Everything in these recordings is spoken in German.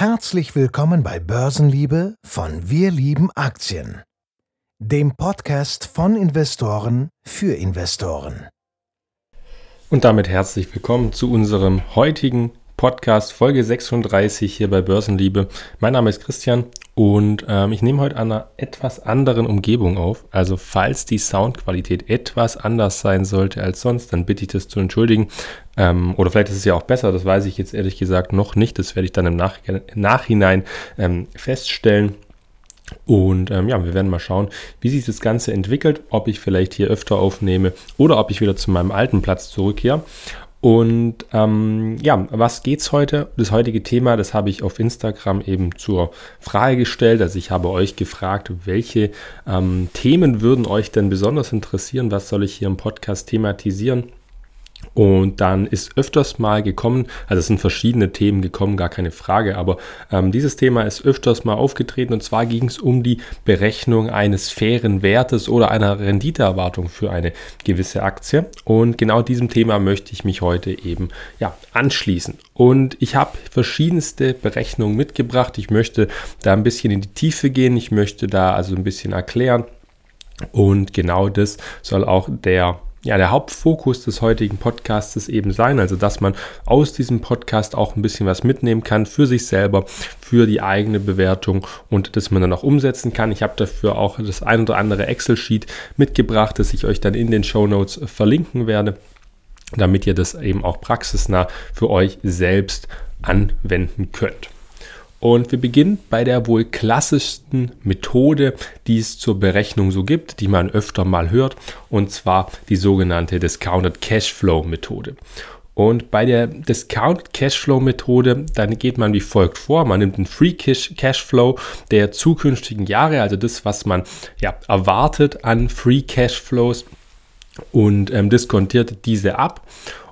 Herzlich willkommen bei Börsenliebe von Wir lieben Aktien, dem Podcast von Investoren für Investoren. Und damit herzlich willkommen zu unserem heutigen Podcast Folge 36 hier bei Börsenliebe. Mein Name ist Christian und ähm, ich nehme heute an einer etwas anderen Umgebung auf. Also falls die Soundqualität etwas anders sein sollte als sonst, dann bitte ich das zu entschuldigen. Ähm, oder vielleicht ist es ja auch besser, das weiß ich jetzt ehrlich gesagt noch nicht. Das werde ich dann im Nach Nachhinein ähm, feststellen. Und ähm, ja, wir werden mal schauen, wie sich das Ganze entwickelt, ob ich vielleicht hier öfter aufnehme oder ob ich wieder zu meinem alten Platz zurückkehre. Und ähm, ja, was geht's heute? Das heutige Thema, das habe ich auf Instagram eben zur Frage gestellt. Also ich habe euch gefragt, welche ähm, Themen würden euch denn besonders interessieren? Was soll ich hier im Podcast thematisieren? Und dann ist öfters mal gekommen, also es sind verschiedene Themen gekommen, gar keine Frage, aber ähm, dieses Thema ist öfters mal aufgetreten und zwar ging es um die Berechnung eines fairen Wertes oder einer Renditeerwartung für eine gewisse Aktie. Und genau diesem Thema möchte ich mich heute eben ja, anschließen. Und ich habe verschiedenste Berechnungen mitgebracht. Ich möchte da ein bisschen in die Tiefe gehen. Ich möchte da also ein bisschen erklären. Und genau das soll auch der ja, der Hauptfokus des heutigen Podcasts eben sein, also dass man aus diesem Podcast auch ein bisschen was mitnehmen kann für sich selber, für die eigene Bewertung und dass man dann auch umsetzen kann. Ich habe dafür auch das ein oder andere Excel-Sheet mitgebracht, das ich euch dann in den Show Notes verlinken werde, damit ihr das eben auch praxisnah für euch selbst anwenden könnt. Und wir beginnen bei der wohl klassischsten Methode, die es zur Berechnung so gibt, die man öfter mal hört, und zwar die sogenannte Discounted Cashflow Methode. Und bei der Discounted Cashflow Methode, dann geht man wie folgt vor. Man nimmt den Free Cash Cashflow der zukünftigen Jahre, also das, was man ja, erwartet an Free Cashflows und ähm, diskontiert diese ab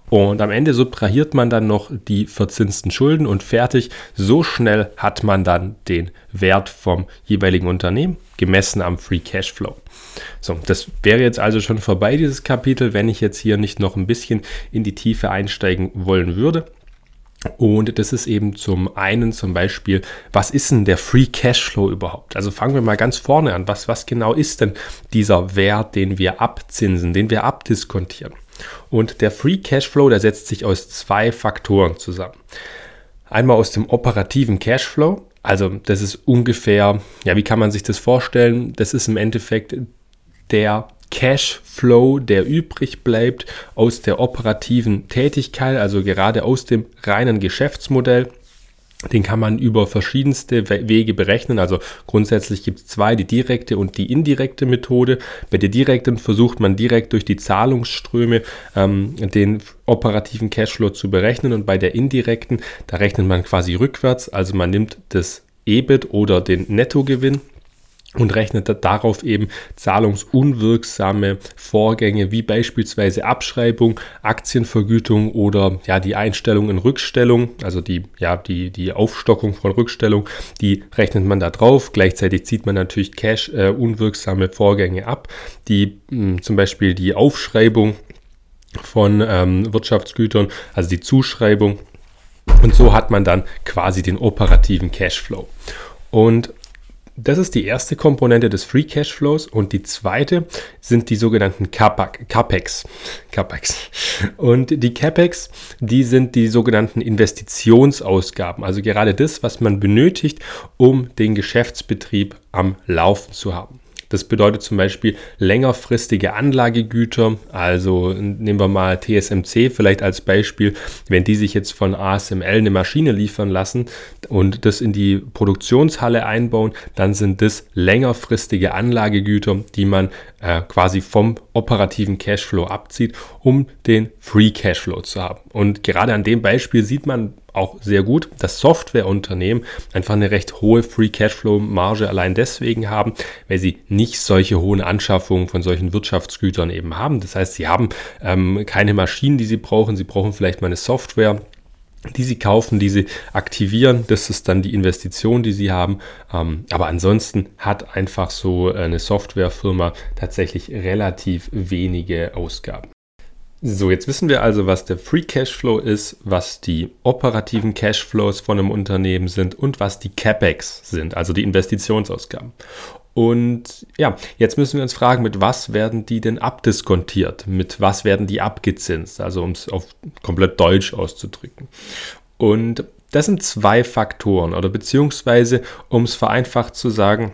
und am Ende subtrahiert man dann noch die verzinsten Schulden und fertig. So schnell hat man dann den Wert vom jeweiligen Unternehmen gemessen am Free Cashflow. So, das wäre jetzt also schon vorbei, dieses Kapitel, wenn ich jetzt hier nicht noch ein bisschen in die Tiefe einsteigen wollen würde. Und das ist eben zum einen zum Beispiel, was ist denn der Free Cashflow überhaupt? Also fangen wir mal ganz vorne an. Was, was genau ist denn dieser Wert, den wir abzinsen, den wir abdiskontieren? Und der Free Cashflow, der setzt sich aus zwei Faktoren zusammen. Einmal aus dem operativen Cashflow, also das ist ungefähr, ja, wie kann man sich das vorstellen? Das ist im Endeffekt der Cashflow, der übrig bleibt aus der operativen Tätigkeit, also gerade aus dem reinen Geschäftsmodell. Den kann man über verschiedenste Wege berechnen. Also grundsätzlich gibt es zwei, die direkte und die indirekte Methode. Bei der direkten versucht man direkt durch die Zahlungsströme ähm, den operativen Cashflow zu berechnen und bei der indirekten, da rechnet man quasi rückwärts. Also man nimmt das EBIT oder den Nettogewinn und rechnet darauf eben zahlungsunwirksame Vorgänge wie beispielsweise Abschreibung, Aktienvergütung oder ja die Einstellung in Rückstellung, also die ja die die Aufstockung von Rückstellung, die rechnet man da drauf. Gleichzeitig zieht man natürlich Cash äh, unwirksame Vorgänge ab, die mh, hm, zum Beispiel die Aufschreibung von ähm, Wirtschaftsgütern, also die Zuschreibung und so hat man dann quasi den operativen Cashflow. Und das ist die erste Komponente des Free Cashflows und die zweite sind die sogenannten CAPEX. CAPEX. Und die CAPEX, die sind die sogenannten Investitionsausgaben, also gerade das, was man benötigt, um den Geschäftsbetrieb am Laufen zu haben. Das bedeutet zum Beispiel längerfristige Anlagegüter. Also nehmen wir mal TSMC vielleicht als Beispiel. Wenn die sich jetzt von ASML eine Maschine liefern lassen und das in die Produktionshalle einbauen, dann sind das längerfristige Anlagegüter, die man äh, quasi vom operativen Cashflow abzieht, um den Free Cashflow zu haben. Und gerade an dem Beispiel sieht man auch sehr gut, dass Softwareunternehmen einfach eine recht hohe Free Cashflow Marge allein deswegen haben, weil sie nicht solche hohen Anschaffungen von solchen Wirtschaftsgütern eben haben. Das heißt, sie haben ähm, keine Maschinen, die sie brauchen. Sie brauchen vielleicht mal eine Software, die sie kaufen, die sie aktivieren. Das ist dann die Investition, die sie haben. Ähm, aber ansonsten hat einfach so eine Softwarefirma tatsächlich relativ wenige Ausgaben. So, jetzt wissen wir also, was der Free Cashflow ist, was die operativen Cashflows von einem Unternehmen sind und was die CapEx sind, also die Investitionsausgaben. Und ja, jetzt müssen wir uns fragen, mit was werden die denn abdiskontiert? Mit was werden die abgezinst? Also um es auf komplett Deutsch auszudrücken. Und das sind zwei Faktoren oder beziehungsweise, um es vereinfacht zu sagen,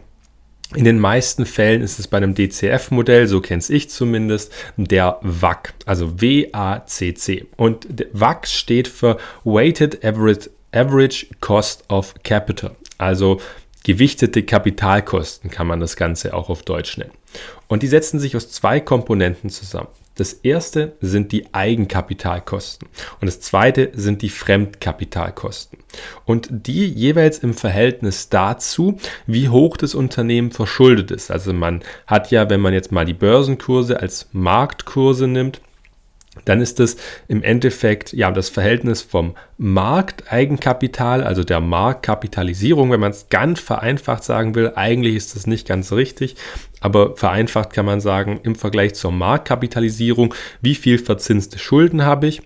in den meisten Fällen ist es bei einem DCF-Modell, so kenne ich zumindest, der WAC, also W-A-C-C. Und WAC steht für Weighted Average, Average Cost of Capital. Also gewichtete Kapitalkosten kann man das Ganze auch auf Deutsch nennen. Und die setzen sich aus zwei Komponenten zusammen. Das erste sind die Eigenkapitalkosten und das zweite sind die Fremdkapitalkosten. Und die jeweils im Verhältnis dazu, wie hoch das Unternehmen verschuldet ist. Also man hat ja, wenn man jetzt mal die Börsenkurse als Marktkurse nimmt, dann ist es im Endeffekt ja das Verhältnis vom Markteigenkapital, also der Marktkapitalisierung, wenn man es ganz vereinfacht sagen will. Eigentlich ist das nicht ganz richtig, aber vereinfacht kann man sagen, im Vergleich zur Marktkapitalisierung, wie viel verzinste Schulden habe ich?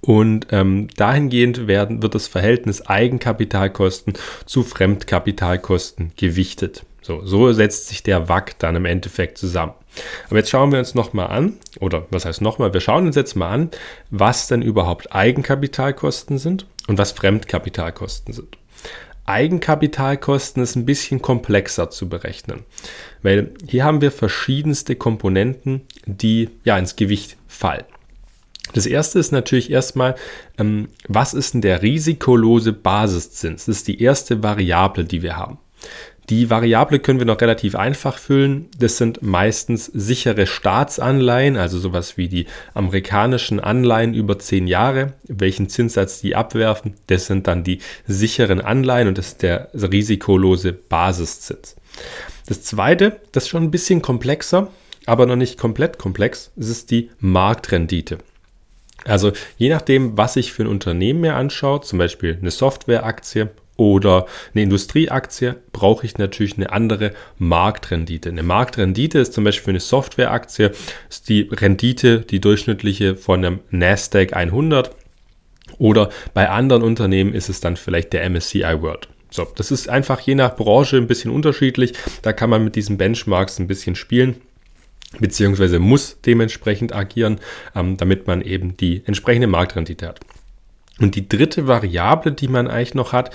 Und ähm, dahingehend werden, wird das Verhältnis Eigenkapitalkosten zu Fremdkapitalkosten gewichtet. So, so setzt sich der WAC dann im Endeffekt zusammen. Aber jetzt schauen wir uns nochmal an, oder was heißt nochmal, wir schauen uns jetzt mal an, was denn überhaupt Eigenkapitalkosten sind und was Fremdkapitalkosten sind. Eigenkapitalkosten ist ein bisschen komplexer zu berechnen, weil hier haben wir verschiedenste Komponenten, die ja ins Gewicht fallen. Das erste ist natürlich erstmal, ähm, was ist denn der risikolose Basiszins? Das ist die erste Variable, die wir haben. Die Variable können wir noch relativ einfach füllen. Das sind meistens sichere Staatsanleihen, also sowas wie die amerikanischen Anleihen über zehn Jahre. Welchen Zinssatz die abwerfen, das sind dann die sicheren Anleihen und das ist der risikolose Basiszins. Das zweite, das ist schon ein bisschen komplexer, aber noch nicht komplett komplex, das ist die Marktrendite. Also je nachdem, was ich für ein Unternehmen mir anschaue, zum Beispiel eine Softwareaktie oder eine Industrieaktie, brauche ich natürlich eine andere Marktrendite. Eine Marktrendite ist zum Beispiel für eine Softwareaktie ist die Rendite, die durchschnittliche von einem Nasdaq 100 oder bei anderen Unternehmen ist es dann vielleicht der MSCI World. So, das ist einfach je nach Branche ein bisschen unterschiedlich. Da kann man mit diesen Benchmarks ein bisschen spielen beziehungsweise muss dementsprechend agieren, ähm, damit man eben die entsprechende Marktrendite hat. Und die dritte Variable, die man eigentlich noch hat,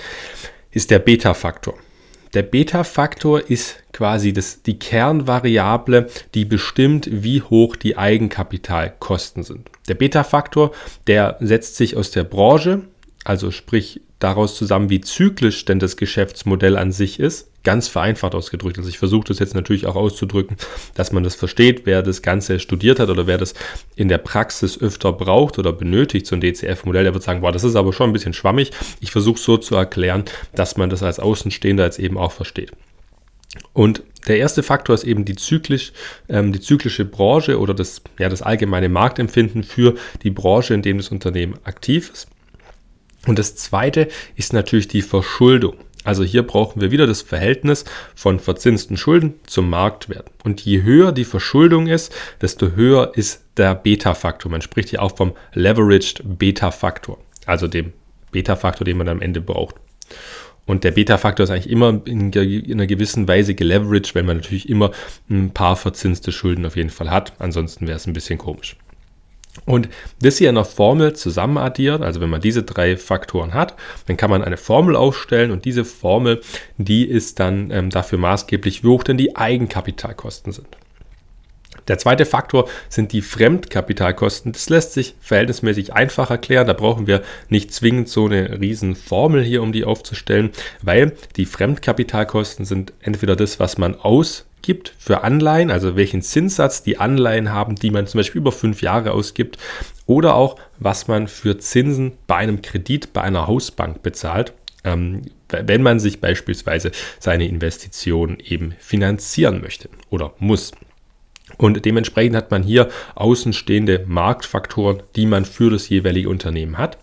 ist der Beta-Faktor. Der Beta-Faktor ist quasi das, die Kernvariable, die bestimmt, wie hoch die Eigenkapitalkosten sind. Der Beta-Faktor, der setzt sich aus der Branche, also sprich daraus zusammen, wie zyklisch denn das Geschäftsmodell an sich ist. Ganz vereinfacht ausgedrückt. Also ich versuche das jetzt natürlich auch auszudrücken, dass man das versteht, wer das Ganze studiert hat oder wer das in der Praxis öfter braucht oder benötigt, so ein DCF-Modell, der wird sagen, boah, das ist aber schon ein bisschen schwammig. Ich versuche so zu erklären, dass man das als Außenstehender jetzt eben auch versteht. Und der erste Faktor ist eben die, zyklisch, ähm, die zyklische Branche oder das, ja, das allgemeine Marktempfinden für die Branche, in dem das Unternehmen aktiv ist. Und das zweite ist natürlich die Verschuldung. Also hier brauchen wir wieder das Verhältnis von verzinsten Schulden zum Marktwert. Und je höher die Verschuldung ist, desto höher ist der Beta-Faktor. Man spricht hier auch vom Leveraged Beta-Faktor, also dem Beta-Faktor, den man am Ende braucht. Und der Beta-Faktor ist eigentlich immer in, einer gewissen Weise geleveraged, weil man natürlich immer ein paar verzinste Schulden auf jeden Fall hat. Ansonsten wäre es ein bisschen komisch. Und das hier in einer Formel zusammen addiert, also wenn man diese drei Faktoren hat, dann kann man eine Formel aufstellen und diese Formel, die ist dann ähm, dafür maßgeblich, wie hoch denn die Eigenkapitalkosten sind. Der zweite Faktor sind die Fremdkapitalkosten. Das lässt sich verhältnismäßig einfach erklären. Da brauchen wir nicht zwingend so eine riesen Formel hier, um die aufzustellen, weil die Fremdkapitalkosten sind entweder das, was man aus gibt für Anleihen, also welchen Zinssatz die Anleihen haben, die man zum Beispiel über fünf Jahre ausgibt, oder auch was man für Zinsen bei einem Kredit bei einer Hausbank bezahlt, ähm, wenn man sich beispielsweise seine Investitionen eben finanzieren möchte oder muss. Und dementsprechend hat man hier außenstehende Marktfaktoren, die man für das jeweilige Unternehmen hat.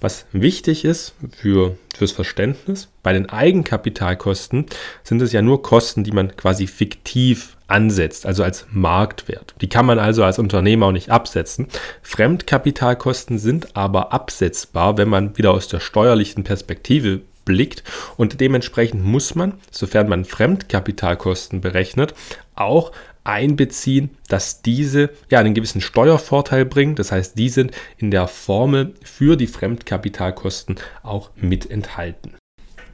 Was wichtig ist für, fürs Verständnis, bei den Eigenkapitalkosten sind es ja nur Kosten, die man quasi fiktiv ansetzt, also als Marktwert. Die kann man also als Unternehmer auch nicht absetzen. Fremdkapitalkosten sind aber absetzbar, wenn man wieder aus der steuerlichen Perspektive blickt und dementsprechend muss man, sofern man Fremdkapitalkosten berechnet, auch einbeziehen, dass diese ja einen gewissen Steuervorteil bringen. Das heißt, die sind in der Formel für die Fremdkapitalkosten auch mit enthalten.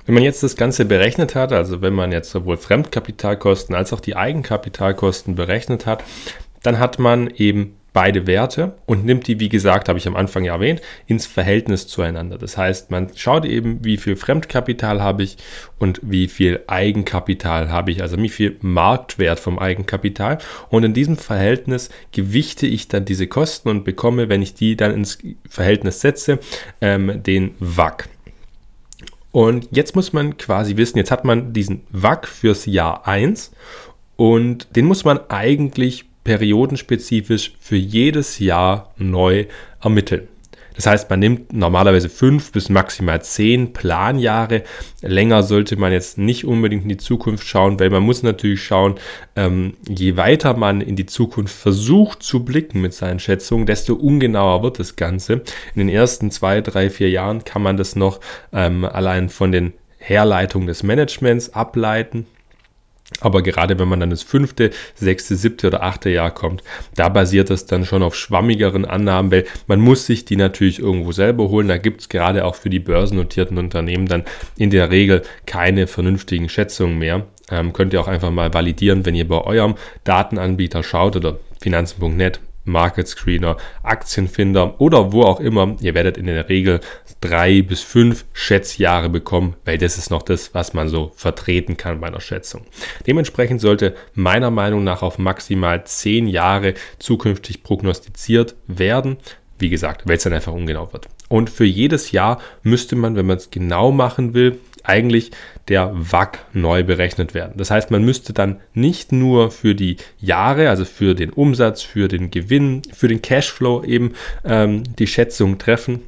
Wenn man jetzt das Ganze berechnet hat, also wenn man jetzt sowohl Fremdkapitalkosten als auch die Eigenkapitalkosten berechnet hat, dann hat man eben beide Werte und nimmt die, wie gesagt, habe ich am Anfang ja erwähnt, ins Verhältnis zueinander. Das heißt, man schaut eben, wie viel Fremdkapital habe ich und wie viel Eigenkapital habe ich, also wie viel Marktwert vom Eigenkapital. Und in diesem Verhältnis gewichte ich dann diese Kosten und bekomme, wenn ich die dann ins Verhältnis setze, ähm, den WAC. Und jetzt muss man quasi wissen, jetzt hat man diesen WAC fürs Jahr 1 und den muss man eigentlich periodenspezifisch für jedes Jahr neu ermitteln. Das heißt, man nimmt normalerweise fünf bis maximal zehn Planjahre. Länger sollte man jetzt nicht unbedingt in die Zukunft schauen, weil man muss natürlich schauen, ähm, je weiter man in die Zukunft versucht zu blicken mit seinen Schätzungen, desto ungenauer wird das Ganze. In den ersten zwei, drei, vier Jahren kann man das noch ähm, allein von den Herleitungen des Managements ableiten. Aber gerade wenn man dann das fünfte, sechste, siebte oder achte Jahr kommt, da basiert es dann schon auf schwammigeren Annahmen, weil man muss sich die natürlich irgendwo selber holen. Da gibt es gerade auch für die börsennotierten Unternehmen dann in der Regel keine vernünftigen Schätzungen mehr. Ähm, könnt ihr auch einfach mal validieren, wenn ihr bei eurem Datenanbieter schaut oder finanzen.net Market Screener, Aktienfinder oder wo auch immer. Ihr werdet in der Regel drei bis fünf Schätzjahre bekommen, weil das ist noch das, was man so vertreten kann bei einer Schätzung. Dementsprechend sollte meiner Meinung nach auf maximal zehn Jahre zukünftig prognostiziert werden. Wie gesagt, weil es dann einfach ungenau wird. Und für jedes Jahr müsste man, wenn man es genau machen will, eigentlich der WAC neu berechnet werden. Das heißt, man müsste dann nicht nur für die Jahre, also für den Umsatz, für den Gewinn, für den Cashflow eben ähm, die Schätzung treffen,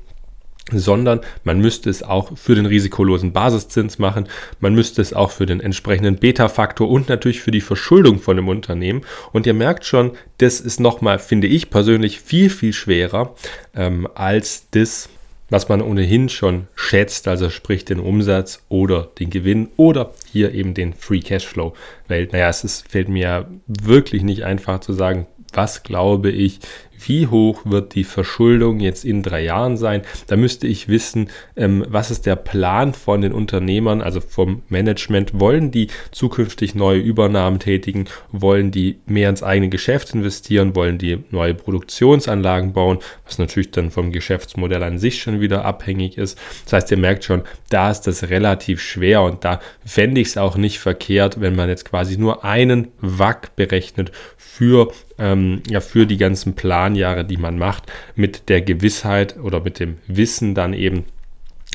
sondern man müsste es auch für den risikolosen Basiszins machen, man müsste es auch für den entsprechenden Beta-Faktor und natürlich für die Verschuldung von dem Unternehmen. Und ihr merkt schon, das ist nochmal, finde ich persönlich, viel, viel schwerer ähm, als das, was man ohnehin schon schätzt, also sprich den Umsatz oder den Gewinn oder hier eben den Free Cashflow. Weil, naja, es ist, fällt mir wirklich nicht einfach zu sagen, was glaube ich, wie hoch wird die Verschuldung jetzt in drei Jahren sein. Da müsste ich wissen, ähm, was ist der Plan von den Unternehmern, also vom Management. Wollen die zukünftig neue Übernahmen tätigen? Wollen die mehr ins eigene Geschäft investieren? Wollen die neue Produktionsanlagen bauen? Was natürlich dann vom Geschäftsmodell an sich schon wieder abhängig ist. Das heißt, ihr merkt schon, da ist das relativ schwer und da fände ich es auch nicht verkehrt, wenn man jetzt quasi nur einen WAC berechnet für, ähm, ja, für die ganzen Planjahre, die man macht, mit der Gewissheit oder mit dem Wissen dann eben,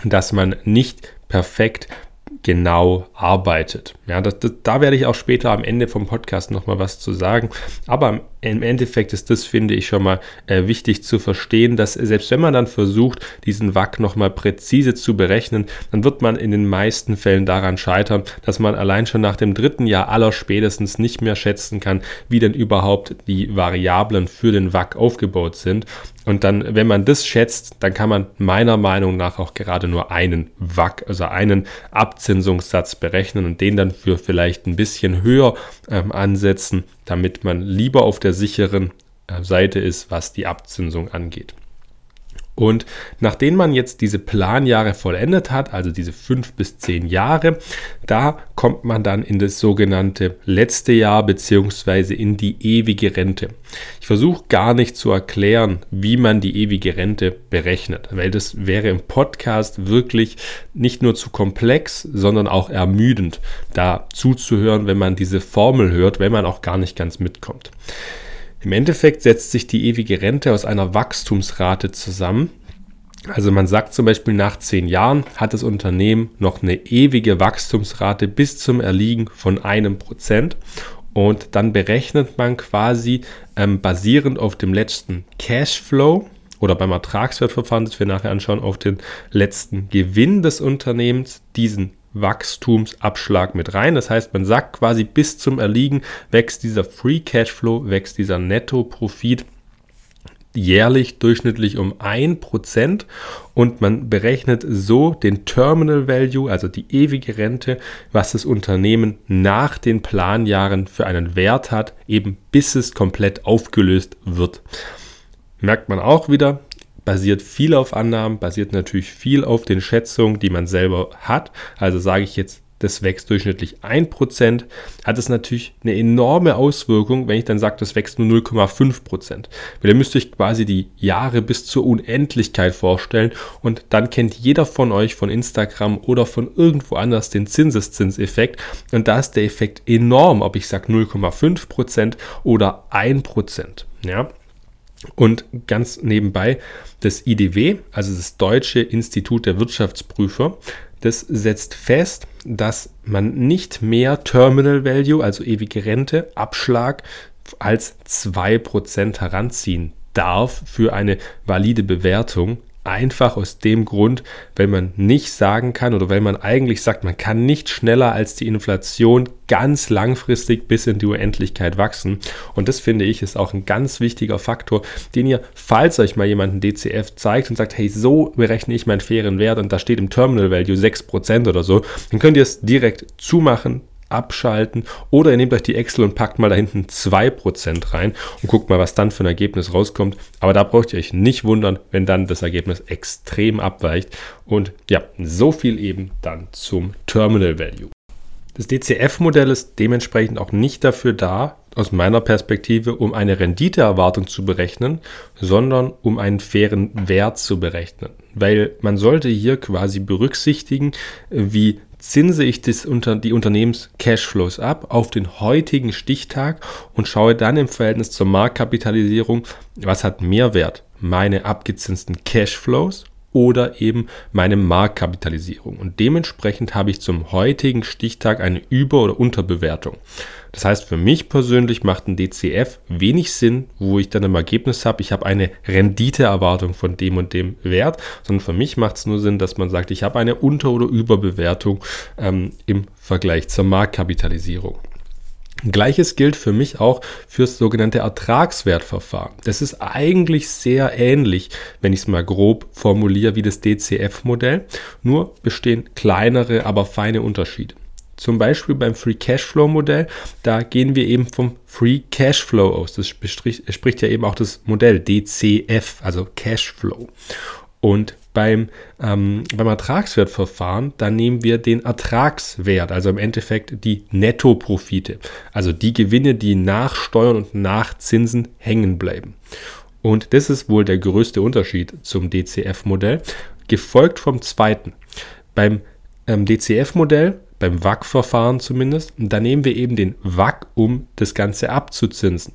dass man nicht perfekt genau arbeitet. Ja, das, das, da werde ich auch später am Ende vom Podcast nochmal was zu sagen. Aber im Endeffekt ist das, finde ich, schon mal äh, wichtig zu verstehen, dass selbst wenn man dann versucht, diesen WAC nochmal präzise zu berechnen, dann wird man in den meisten Fällen daran scheitern, dass man allein schon nach dem dritten Jahr aller spätestens nicht mehr schätzen kann, wie denn überhaupt die Variablen für den WAC aufgebaut sind. Und dann, wenn man das schätzt, dann kann man meiner Meinung nach auch gerade nur einen WAC, also einen Abzinsungssatz berechnen und den dann für vielleicht ein bisschen höher ähm, ansetzen, damit man lieber auf der sicheren äh, Seite ist, was die Abzinsung angeht. Und nachdem man jetzt diese Planjahre vollendet hat, also diese fünf bis zehn Jahre, da kommt man dann in das sogenannte letzte Jahr beziehungsweise in die ewige Rente. Ich versuche gar nicht zu erklären, wie man die ewige Rente berechnet, weil das wäre im Podcast wirklich nicht nur zu komplex, sondern auch ermüdend, da zuzuhören, wenn man diese Formel hört, wenn man auch gar nicht ganz mitkommt. Im Endeffekt setzt sich die ewige Rente aus einer Wachstumsrate zusammen. Also man sagt zum Beispiel, nach zehn Jahren hat das Unternehmen noch eine ewige Wachstumsrate bis zum Erliegen von einem Prozent. Und dann berechnet man quasi ähm, basierend auf dem letzten Cashflow oder beim Ertragswertverfahren, das wir nachher anschauen, auf den letzten Gewinn des Unternehmens diesen Wachstumsabschlag mit rein. Das heißt, man sagt quasi bis zum Erliegen wächst dieser Free Cashflow, wächst dieser Netto-Profit jährlich durchschnittlich um 1% und man berechnet so den Terminal Value, also die ewige Rente, was das Unternehmen nach den Planjahren für einen Wert hat, eben bis es komplett aufgelöst wird. Merkt man auch wieder, basiert viel auf Annahmen, basiert natürlich viel auf den Schätzungen, die man selber hat. Also sage ich jetzt das wächst durchschnittlich 1%, hat es natürlich eine enorme Auswirkung, wenn ich dann sage, das wächst nur 0,5%. Weil ihr müsst euch quasi die Jahre bis zur Unendlichkeit vorstellen und dann kennt jeder von euch von Instagram oder von irgendwo anders den Zinseszinseffekt und da ist der Effekt enorm, ob ich sage 0,5% oder 1%. Ja, und ganz nebenbei das IDW, also das Deutsche Institut der Wirtschaftsprüfer, das setzt fest, dass man nicht mehr Terminal Value, also ewige Rente, Abschlag als 2% heranziehen darf für eine valide Bewertung Einfach aus dem Grund, weil man nicht sagen kann oder weil man eigentlich sagt, man kann nicht schneller als die Inflation ganz langfristig bis in die Unendlichkeit wachsen. Und das finde ich ist auch ein ganz wichtiger Faktor, den ihr, falls euch mal jemand ein DCF zeigt und sagt, hey, so berechne ich meinen fairen Wert und da steht im Terminal Value 6% oder so, dann könnt ihr es direkt zumachen, abschalten oder ihr nehmt euch die Excel und packt mal da hinten 2% rein und guckt mal, was dann für ein Ergebnis rauskommt. Aber da braucht ihr euch nicht wundern, wenn dann das Ergebnis extrem abweicht. Und ja, so viel eben dann zum Terminal Value. Das DCF-Modell ist dementsprechend auch nicht dafür da, aus meiner Perspektive, um eine Renditeerwartung zu berechnen, sondern um einen fairen Wert zu berechnen. Weil man sollte hier quasi berücksichtigen, wie zinse ich das unter, die Unternehmens-Cashflows ab auf den heutigen Stichtag und schaue dann im Verhältnis zur Marktkapitalisierung, was hat mehr Wert? Meine abgezinsten Cashflows oder eben meine Marktkapitalisierung. Und dementsprechend habe ich zum heutigen Stichtag eine Über- oder Unterbewertung. Das heißt, für mich persönlich macht ein DCF wenig Sinn, wo ich dann im Ergebnis habe, ich habe eine Renditeerwartung von dem und dem Wert, sondern für mich macht es nur Sinn, dass man sagt, ich habe eine Unter- oder Überbewertung ähm, im Vergleich zur Marktkapitalisierung. Gleiches gilt für mich auch fürs sogenannte Ertragswertverfahren. Das ist eigentlich sehr ähnlich, wenn ich es mal grob formuliere, wie das DCF-Modell, nur bestehen kleinere, aber feine Unterschiede. Zum Beispiel beim Free Cashflow Modell, da gehen wir eben vom Free Cashflow aus. Das spricht ja eben auch das Modell DCF, also Cashflow. Und beim, ähm, beim Ertragswertverfahren, da nehmen wir den Ertragswert, also im Endeffekt die Nettoprofite, also die Gewinne, die nach Steuern und nach Zinsen hängen bleiben. Und das ist wohl der größte Unterschied zum DCF-Modell, gefolgt vom zweiten. Beim ähm, DCF-Modell, beim WAC-Verfahren zumindest, da nehmen wir eben den WAC, um das Ganze abzuzinsen.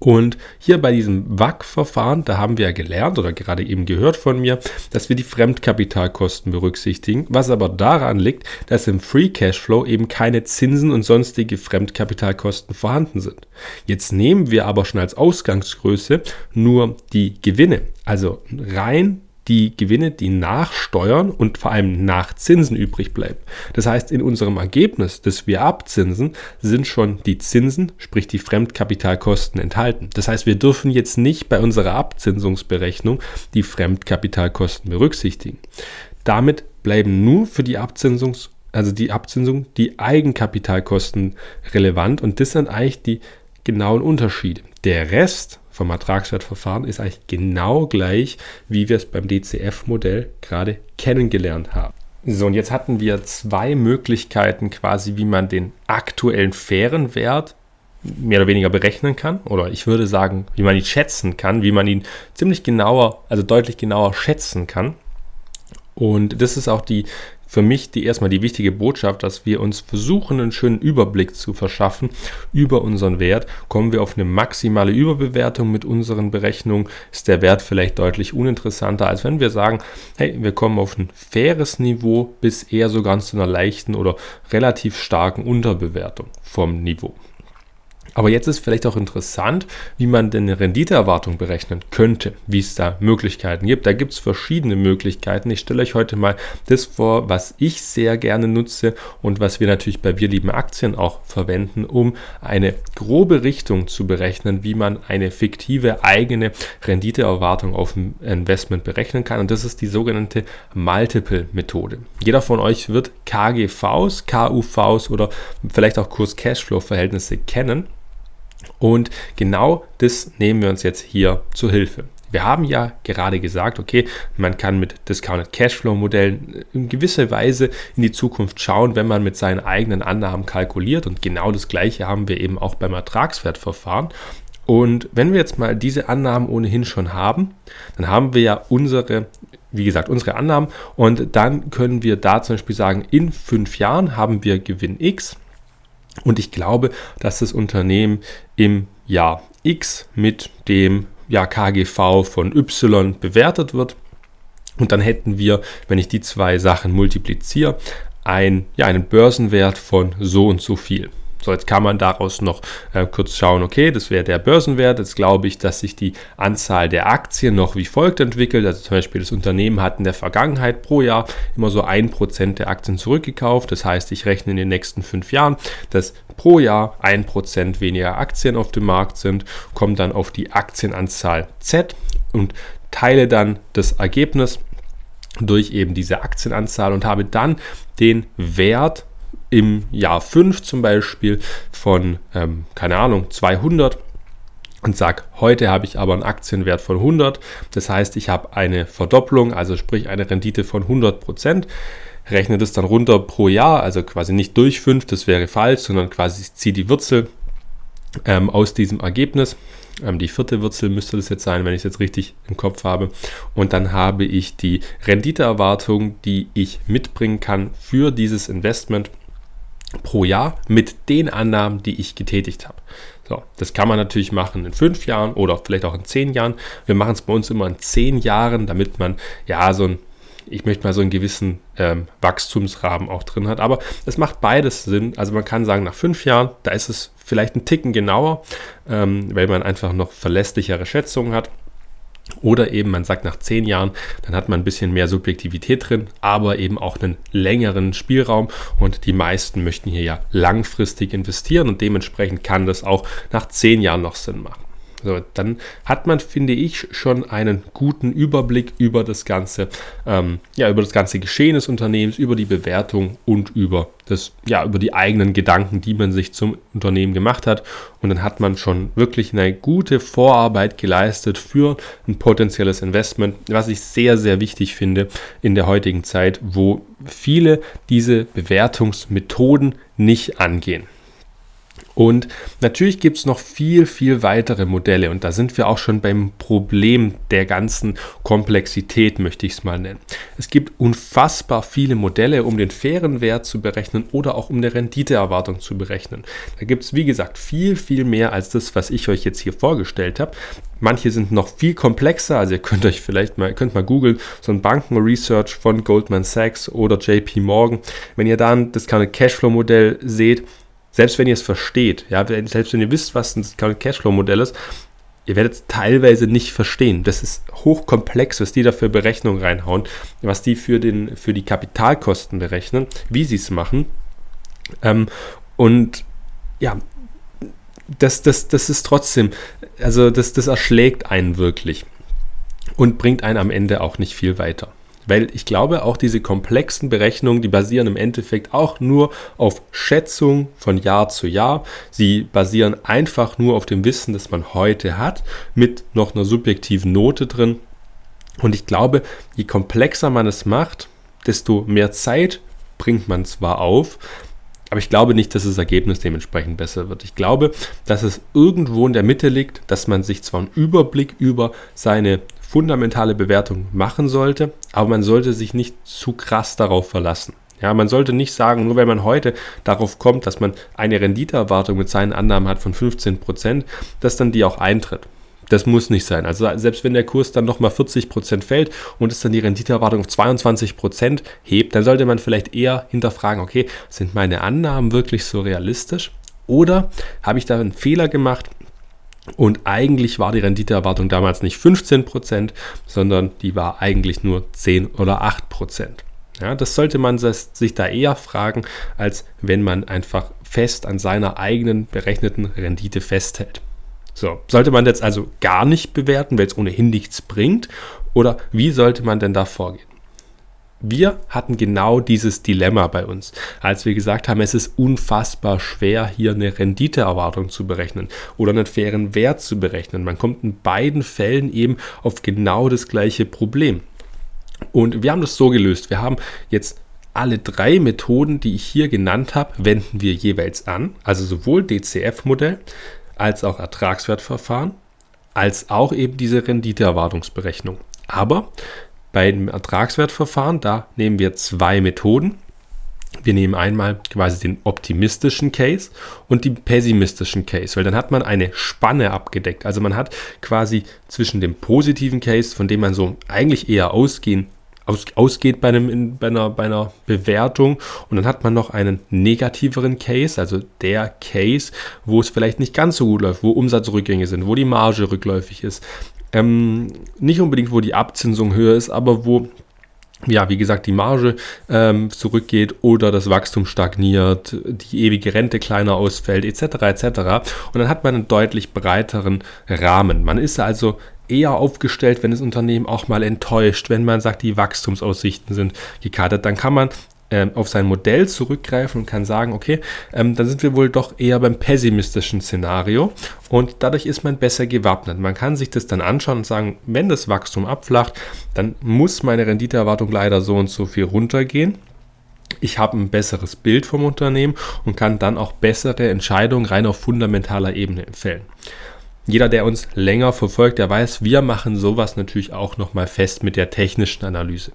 Und hier bei diesem WAC-Verfahren, da haben wir ja gelernt oder gerade eben gehört von mir, dass wir die Fremdkapitalkosten berücksichtigen, was aber daran liegt, dass im Free Cashflow eben keine Zinsen und sonstige Fremdkapitalkosten vorhanden sind. Jetzt nehmen wir aber schon als Ausgangsgröße nur die Gewinne, also rein die Gewinne, die nach Steuern und vor allem nach Zinsen übrig bleiben. Das heißt, in unserem Ergebnis, das wir abzinsen, sind schon die Zinsen, sprich die Fremdkapitalkosten enthalten. Das heißt, wir dürfen jetzt nicht bei unserer Abzinsungsberechnung die Fremdkapitalkosten berücksichtigen. Damit bleiben nur für die Abzinsungs also die Abzinsung, die Eigenkapitalkosten relevant und das sind eigentlich die genauen Unterschiede. Der Rest vom Ertragswertverfahren ist eigentlich genau gleich, wie wir es beim DCF-Modell gerade kennengelernt haben. So, und jetzt hatten wir zwei Möglichkeiten quasi, wie man den aktuellen fairen Wert mehr oder weniger berechnen kann. Oder ich würde sagen, wie man ihn schätzen kann, wie man ihn ziemlich genauer, also deutlich genauer schätzen kann. Und das ist auch die für mich die erstmal die wichtige Botschaft, dass wir uns versuchen, einen schönen Überblick zu verschaffen über unseren Wert. Kommen wir auf eine maximale Überbewertung mit unseren Berechnungen, ist der Wert vielleicht deutlich uninteressanter, als wenn wir sagen, hey, wir kommen auf ein faires Niveau bis eher sogar zu einer leichten oder relativ starken Unterbewertung vom Niveau. Aber jetzt ist vielleicht auch interessant, wie man denn eine Renditeerwartung berechnen könnte, wie es da Möglichkeiten gibt. Da gibt es verschiedene Möglichkeiten. Ich stelle euch heute mal das vor, was ich sehr gerne nutze und was wir natürlich bei Wir lieben Aktien auch verwenden, um eine grobe Richtung zu berechnen, wie man eine fiktive eigene Renditeerwartung auf ein Investment berechnen kann. Und das ist die sogenannte Multiple-Methode. Jeder von euch wird KGVs, KUVs oder vielleicht auch Kurs-Cashflow-Verhältnisse kennen. Und genau das nehmen wir uns jetzt hier zur Hilfe. Wir haben ja gerade gesagt, okay, man kann mit Discounted Cashflow Modellen in gewisser Weise in die Zukunft schauen, wenn man mit seinen eigenen Annahmen kalkuliert. Und genau das Gleiche haben wir eben auch beim Ertragswertverfahren. Und wenn wir jetzt mal diese Annahmen ohnehin schon haben, dann haben wir ja unsere, wie gesagt, unsere Annahmen und dann können wir da zum Beispiel sagen, in fünf Jahren haben wir Gewinn X und ich glaube, dass das Unternehmen im Jahr X mit dem ja, KGV von Y bewertet wird. Und dann hätten wir, wenn ich die zwei Sachen multipliziere, ein, ja, einen Börsenwert von so und so viel. So, jetzt kann man daraus noch äh, kurz schauen, okay, das wäre der Börsenwert. Jetzt glaube ich, dass sich die Anzahl der Aktien noch wie folgt entwickelt. Also zum Beispiel das Unternehmen hat in der Vergangenheit pro Jahr immer so ein Prozent der Aktien zurückgekauft. Das heißt, ich rechne in den nächsten fünf Jahren, dass pro Jahr ein Prozent weniger Aktien auf dem Markt sind, komme dann auf die Aktienanzahl Z und teile dann das Ergebnis durch eben diese Aktienanzahl und habe dann den Wert im Jahr 5 zum Beispiel von, ähm, keine Ahnung, 200 und sage, heute habe ich aber einen Aktienwert von 100. Das heißt, ich habe eine Verdopplung, also sprich eine Rendite von 100 Prozent. Rechne das dann runter pro Jahr, also quasi nicht durch 5, das wäre falsch, sondern quasi ziehe die Wurzel ähm, aus diesem Ergebnis. Ähm, die vierte Wurzel müsste das jetzt sein, wenn ich es jetzt richtig im Kopf habe. Und dann habe ich die Renditeerwartung, die ich mitbringen kann für dieses Investment pro Jahr mit den Annahmen, die ich getätigt habe. So, das kann man natürlich machen in fünf Jahren oder vielleicht auch in zehn Jahren. Wir machen es bei uns immer in zehn Jahren, damit man ja so ein, ich möchte mal so einen gewissen ähm, Wachstumsrahmen auch drin hat. Aber es macht beides Sinn. Also man kann sagen, nach fünf Jahren, da ist es vielleicht ein Ticken genauer, ähm, weil man einfach noch verlässlichere Schätzungen hat. Oder eben, man sagt nach zehn Jahren, dann hat man ein bisschen mehr Subjektivität drin, aber eben auch einen längeren Spielraum. Und die meisten möchten hier ja langfristig investieren und dementsprechend kann das auch nach zehn Jahren noch Sinn machen. So, dann hat man, finde ich, schon einen guten Überblick über das ganze, ähm, ja, über das ganze Geschehen des Unternehmens, über die Bewertung und über das, ja, über die eigenen Gedanken, die man sich zum Unternehmen gemacht hat. Und dann hat man schon wirklich eine gute Vorarbeit geleistet für ein potenzielles Investment, was ich sehr, sehr wichtig finde in der heutigen Zeit, wo viele diese Bewertungsmethoden nicht angehen. Und natürlich gibt es noch viel, viel weitere Modelle und da sind wir auch schon beim Problem der ganzen Komplexität, möchte ich es mal nennen. Es gibt unfassbar viele Modelle, um den fairen Wert zu berechnen oder auch um eine Renditeerwartung zu berechnen. Da gibt es, wie gesagt, viel, viel mehr als das, was ich euch jetzt hier vorgestellt habe. Manche sind noch viel komplexer, also ihr könnt euch vielleicht mal, könnt mal googeln, so ein Bankenresearch von Goldman Sachs oder JP Morgan. Wenn ihr dann das Cashflow-Modell seht, selbst wenn ihr es versteht, ja, selbst wenn ihr wisst, was ein Cashflow-Modell ist, ihr werdet es teilweise nicht verstehen. Das ist hochkomplex, was die da für Berechnungen reinhauen, was die für, den, für die Kapitalkosten berechnen, wie sie es machen. Ähm, und ja, das, das, das ist trotzdem, also das, das erschlägt einen wirklich und bringt einen am Ende auch nicht viel weiter. Weil ich glaube, auch diese komplexen Berechnungen, die basieren im Endeffekt auch nur auf Schätzung von Jahr zu Jahr. Sie basieren einfach nur auf dem Wissen, das man heute hat, mit noch einer subjektiven Note drin. Und ich glaube, je komplexer man es macht, desto mehr Zeit bringt man zwar auf, aber ich glaube nicht, dass das Ergebnis dementsprechend besser wird. Ich glaube, dass es irgendwo in der Mitte liegt, dass man sich zwar einen Überblick über seine fundamentale Bewertung machen sollte, aber man sollte sich nicht zu krass darauf verlassen. Ja, man sollte nicht sagen, nur wenn man heute darauf kommt, dass man eine Renditeerwartung mit seinen Annahmen hat von 15%, dass dann die auch eintritt. Das muss nicht sein. Also selbst wenn der Kurs dann nochmal 40% fällt und es dann die Renditeerwartung auf 22% hebt, dann sollte man vielleicht eher hinterfragen, okay, sind meine Annahmen wirklich so realistisch? Oder habe ich da einen Fehler gemacht und eigentlich war die Renditeerwartung damals nicht 15%, sondern die war eigentlich nur 10 oder 8%. Ja, das sollte man sich da eher fragen, als wenn man einfach fest an seiner eigenen berechneten Rendite festhält. So, sollte man jetzt also gar nicht bewerten, weil es ohnehin nichts bringt? Oder wie sollte man denn da vorgehen? Wir hatten genau dieses Dilemma bei uns, als wir gesagt haben, es ist unfassbar schwer, hier eine Renditeerwartung zu berechnen oder einen fairen Wert zu berechnen. Man kommt in beiden Fällen eben auf genau das gleiche Problem. Und wir haben das so gelöst. Wir haben jetzt alle drei Methoden, die ich hier genannt habe, wenden wir jeweils an. Also sowohl DCF-Modell als auch Ertragswertverfahren, als auch eben diese Renditeerwartungsberechnung. Aber beim Ertragswertverfahren, da nehmen wir zwei Methoden. Wir nehmen einmal quasi den optimistischen Case und den pessimistischen Case, weil dann hat man eine Spanne abgedeckt. Also man hat quasi zwischen dem positiven Case, von dem man so eigentlich eher ausgehen aus, ausgeht bei, einem, bei, einer, bei einer Bewertung. Und dann hat man noch einen negativeren Case, also der Case, wo es vielleicht nicht ganz so gut läuft, wo Umsatzrückgänge sind, wo die Marge rückläufig ist. Ähm, nicht unbedingt, wo die Abzinsung höher ist, aber wo ja, wie gesagt, die Marge ähm, zurückgeht oder das Wachstum stagniert, die ewige Rente kleiner ausfällt, etc. etc. Und dann hat man einen deutlich breiteren Rahmen. Man ist also eher aufgestellt, wenn das Unternehmen auch mal enttäuscht, wenn man sagt, die Wachstumsaussichten sind gekatert, dann kann man ähm, auf sein Modell zurückgreifen und kann sagen, okay, ähm, dann sind wir wohl doch eher beim pessimistischen Szenario und dadurch ist man besser gewappnet. Man kann sich das dann anschauen und sagen, wenn das Wachstum abflacht, dann muss meine Renditeerwartung leider so und so viel runtergehen. Ich habe ein besseres Bild vom Unternehmen und kann dann auch bessere Entscheidungen rein auf fundamentaler Ebene empfehlen. Jeder, der uns länger verfolgt, der weiß, wir machen sowas natürlich auch nochmal fest mit der technischen Analyse.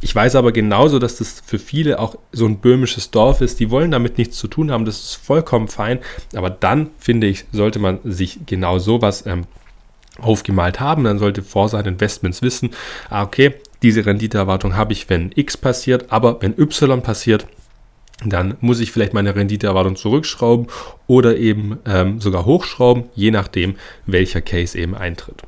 Ich weiß aber genauso, dass das für viele auch so ein böhmisches Dorf ist. Die wollen damit nichts zu tun haben. Das ist vollkommen fein. Aber dann, finde ich, sollte man sich genau sowas ähm, aufgemalt haben. Dann sollte vor seinen Investments wissen, ah, okay, diese Renditeerwartung habe ich, wenn X passiert, aber wenn Y passiert, dann muss ich vielleicht meine Renditeerwartung zurückschrauben oder eben ähm, sogar hochschrauben, je nachdem, welcher Case eben eintritt.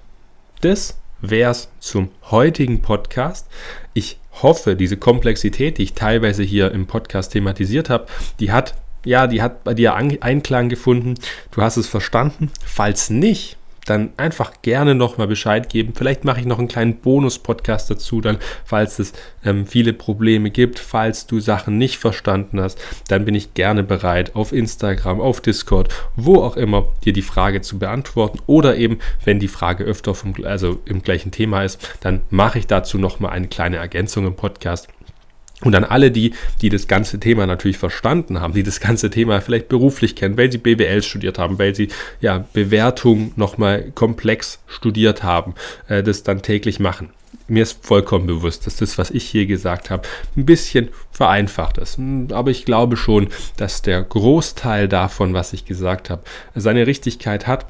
Das wäre es zum heutigen Podcast. Ich hoffe, diese Komplexität, die ich teilweise hier im Podcast thematisiert habe, die hat ja, die hat bei dir Einklang gefunden. Du hast es verstanden. Falls nicht, dann einfach gerne nochmal Bescheid geben. Vielleicht mache ich noch einen kleinen Bonus-Podcast dazu, dann, falls es ähm, viele Probleme gibt, falls du Sachen nicht verstanden hast, dann bin ich gerne bereit, auf Instagram, auf Discord, wo auch immer, dir die Frage zu beantworten. Oder eben, wenn die Frage öfter vom, also im gleichen Thema ist, dann mache ich dazu nochmal eine kleine Ergänzung im Podcast. Und an alle die, die das ganze Thema natürlich verstanden haben, die das ganze Thema vielleicht beruflich kennen, weil sie BWL studiert haben, weil sie ja Bewertung nochmal komplex studiert haben, äh, das dann täglich machen. Mir ist vollkommen bewusst, dass das, was ich hier gesagt habe, ein bisschen vereinfacht ist. Hm, aber ich glaube schon, dass der Großteil davon, was ich gesagt habe, seine Richtigkeit hat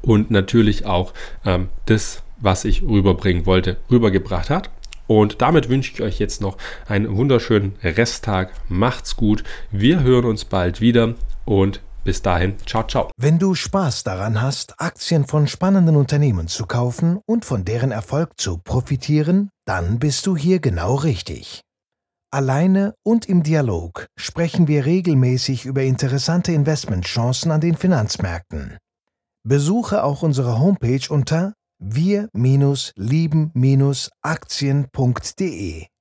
und natürlich auch ähm, das, was ich rüberbringen wollte, rübergebracht hat. Und damit wünsche ich euch jetzt noch einen wunderschönen Resttag. Macht's gut. Wir hören uns bald wieder und bis dahin, ciao, ciao. Wenn du Spaß daran hast, Aktien von spannenden Unternehmen zu kaufen und von deren Erfolg zu profitieren, dann bist du hier genau richtig. Alleine und im Dialog sprechen wir regelmäßig über interessante Investmentchancen an den Finanzmärkten. Besuche auch unsere Homepage unter wir-lieben-aktien.de